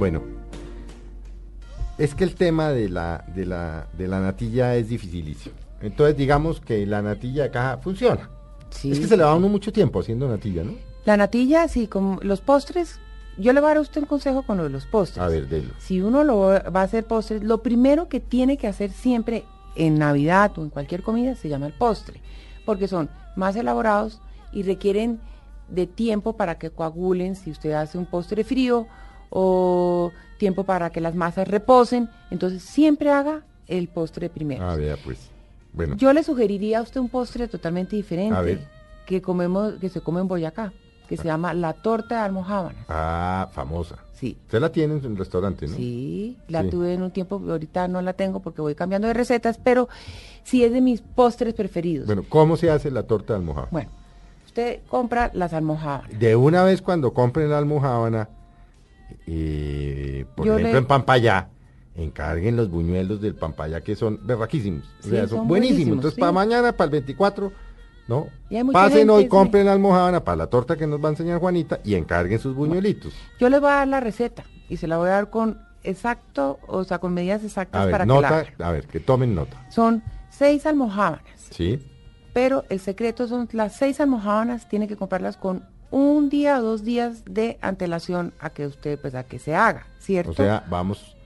Bueno, es que el tema de la, de la, de la natilla es dificilísimo. Entonces digamos que la natilla de caja funciona. Sí. Es que se le va a uno mucho tiempo haciendo natilla, ¿no? La natilla, sí, con los postres, yo le voy a dar a usted un consejo con lo de los postres. A ver, delo. Si uno lo va a hacer postres, lo primero que tiene que hacer siempre en Navidad o en cualquier comida se llama el postre, porque son más elaborados y requieren de tiempo para que coagulen si usted hace un postre frío o tiempo para que las masas reposen, entonces siempre haga el postre primero. A ver, pues. Bueno, Yo le sugeriría a usted un postre totalmente diferente A ver. que comemos que se come en Boyacá, que se llama la torta de almohábanas. ah, famosa. Sí. Usted la tiene en su restaurante, ¿no? Sí, la Sí. tuve en un tiempo, ahorita no la tengo porque voy cambiando de recetas, pero sí es de mis postres preferidos. Bueno, ¿cómo se hace la torta de almohábana? Bueno, usted compra las almohábanas. De una vez cuando compren la almohábana, eh, por Yo ejemplo le- en Pampayá, encarguen los buñuelos del Pampayá que son berraquísimos. o Sí, sea, son, son buenísimos. Entonces, sí. para mañana, para el 24, ¿no? Pasen hoy, compren la almohábana para la torta que nos va a enseñar Juanita y encarguen sus buñuelitos. Yo les voy a dar la receta y se la voy a dar con exacto, o sea, con medidas exactas A ver, para que la nota, a ver, que tomen nota. Son seis almohábanas, ¿Sí? pero el secreto son las seis almohábanas, tiene que comprarlas con un día o dos días de antelación a que usted, pues, a que se haga, ¿cierto? O sea, vamos.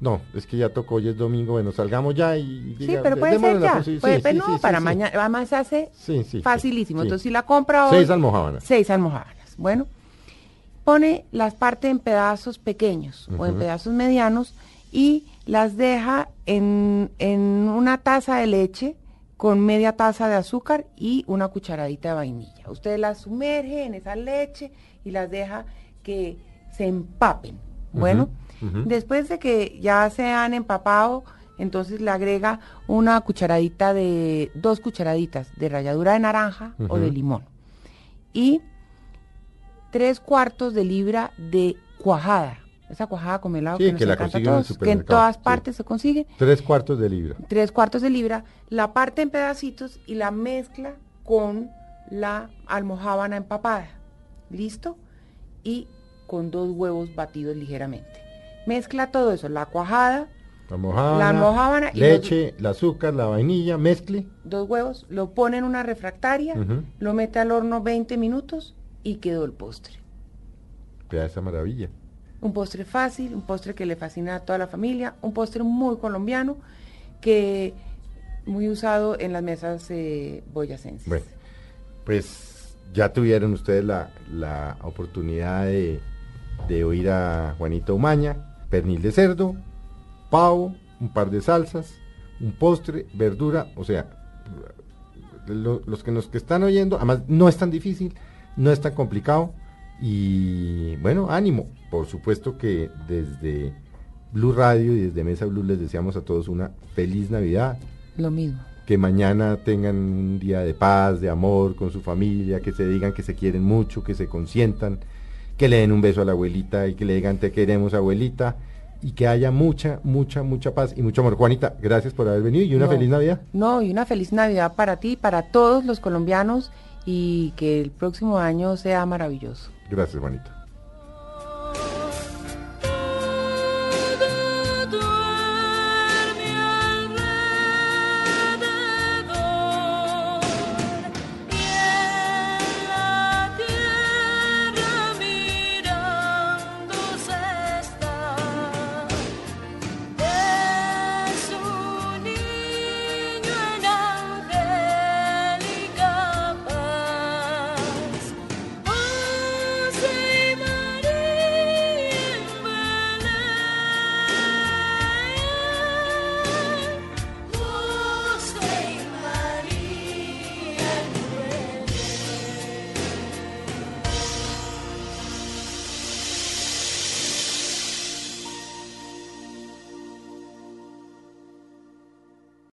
No, es que ya tocó, hoy es domingo, bueno, salgamos ya y. Sí, diga- pero puede ser ya. sí, sí, no, sí, para sí, mañana. Además se hace Sí, sí, sí, facilísimo. sí. Entonces, si la compra hoy. Seis almohábanas. Seis almohábanas. Bueno, pone las partes en pedazos pequeños o en pedazos medianos y las deja en, en una taza de leche con media taza de azúcar y una cucharadita de vainilla. Usted las sumerge en esa leche y las deja que se empapen. Bueno, después de que ya se han empapado, entonces le agrega una cucharadita de, dos cucharaditas de ralladura de naranja o de limón. Y tres cuartos de libra de cuajada. Esa cuajada con helado Sí, que, nos que la consiguen en todos, que en todas sí. partes se consigue. Tres cuartos de libra. Tres cuartos de libra, la parte en pedacitos y la mezcla con la almohábana empapada. ¿Listo? Y con dos huevos batidos ligeramente. Mezcla todo eso, la cuajada, La almohábana, La almohábana y leche, el azúcar, la vainilla, mezcle. dos huevos, lo pone en una refractaria, lo mete al horno 20 minutos y quedó el postre. Vea esa maravilla. Un postre fácil, un postre que le fascina a toda la familia, un postre muy colombiano que muy usado en las mesas eh, boyacenses. Bueno, pues ya tuvieron ustedes la, la oportunidad de, de oír a Juanito Umaña, pernil de cerdo, pavo, un par de salsas, un postre, verdura, o sea, lo- los que nos que están oyendo, además no es tan difícil, no es tan complicado y bueno, ánimo. Por supuesto que desde Blue Radio y desde Mesa Blue les deseamos a todos una feliz Navidad Lo mismo. que mañana tengan un día de paz, de amor con su familia, que se digan que se quieren mucho, que se consientan, que le den un beso a la abuelita y que le digan te queremos abuelita y que haya mucha, mucha, mucha paz y mucho amor. Juanita, gracias por haber venido y una No. feliz Navidad. No, y una feliz Navidad para ti, para todos los colombianos y que el próximo año sea maravilloso. Gracias, Juanita.